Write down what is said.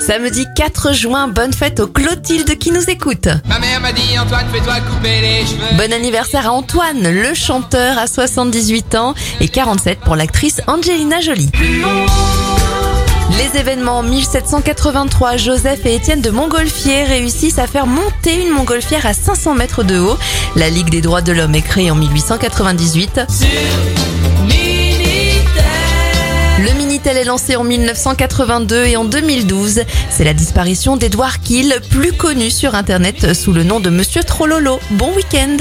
Samedi 4 juin, bonne fête aux Clotilde qui nous écoute. Ma mère m'a dit Antoine fais-toi couper les cheveux. Bon anniversaire à Antoine, le chanteur à 78 ans et 47 pour l'actrice Angelina Jolie. Les événements 1783, Joseph et Étienne de Montgolfier réussissent à faire monter une montgolfière à 500 mètres de haut. La Ligue des droits de l'homme est créée en 1898. Le Minitel est lancé en 1982 et en 2012, c'est la disparition d'Edouard Kiel, plus connu sur Internet sous le nom de Monsieur Trololo. Bon week-end